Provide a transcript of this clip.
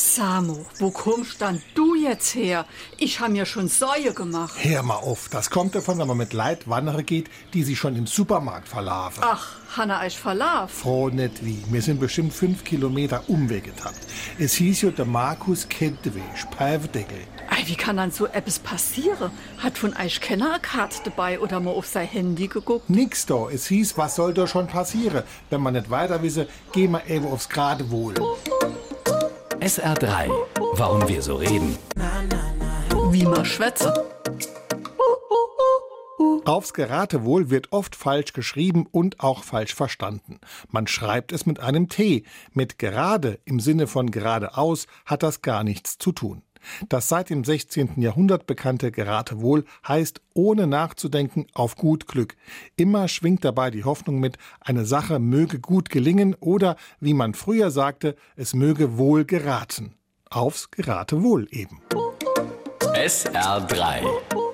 Samo, wo kommst dann du jetzt her? Ich habe mir schon Säue gemacht. Hör mal auf, das kommt davon, wenn man mit Leid wandern geht, die sich schon im Supermarkt verlaufen. Ach, Hanna ich verlaf. Froh nicht wie. Wir sind bestimmt fünf Kilometer Umweg getappt. Es hieß ja, der Markus kennt den Weg, Pfeifdeckel. Ei, wie kann dann so etwas passieren? Hat von euch keiner eine Karte dabei oder mal auf sein Handy geguckt? Nix da. Es hieß, was soll da schon passieren? Wenn man nicht weiter wisse, gehen wir eben aufs Geradewohl. SR3. Warum wir so reden. Wie man schwätze. Aufs Geratewohl wird oft falsch geschrieben und auch falsch verstanden. Man schreibt es mit einem T. Mit gerade im Sinne von geradeaus hat das gar nichts zu tun. Das seit dem 16. Jahrhundert bekannte Geratewohl heißt ohne nachzudenken auf gut Glück. Immer schwingt dabei die Hoffnung mit, eine Sache möge gut gelingen oder, wie man früher sagte, es möge wohl geraten. Aufs Geratewohl eben. SR3.